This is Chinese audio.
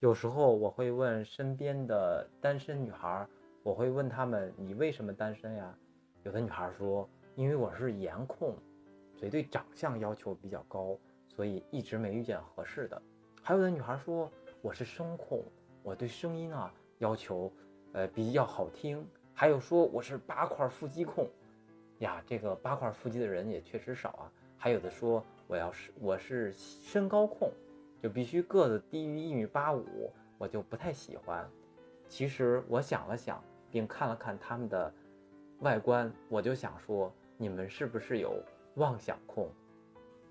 有时候我会问身边的单身女孩，我会问她们：“你为什么单身呀？”有的女孩说：“因为我是颜控，所以对长相要求比较高，所以一直没遇见合适的。”还有的女孩说：“我是声控，我对声音啊要求，呃比较好听。”还有说我是八块腹肌控，呀，这个八块腹肌的人也确实少啊。还有的说我要是我是身高控。就必须个子低于一米八五，我就不太喜欢。其实我想了想，并看了看他们的外观，我就想说，你们是不是有妄想控？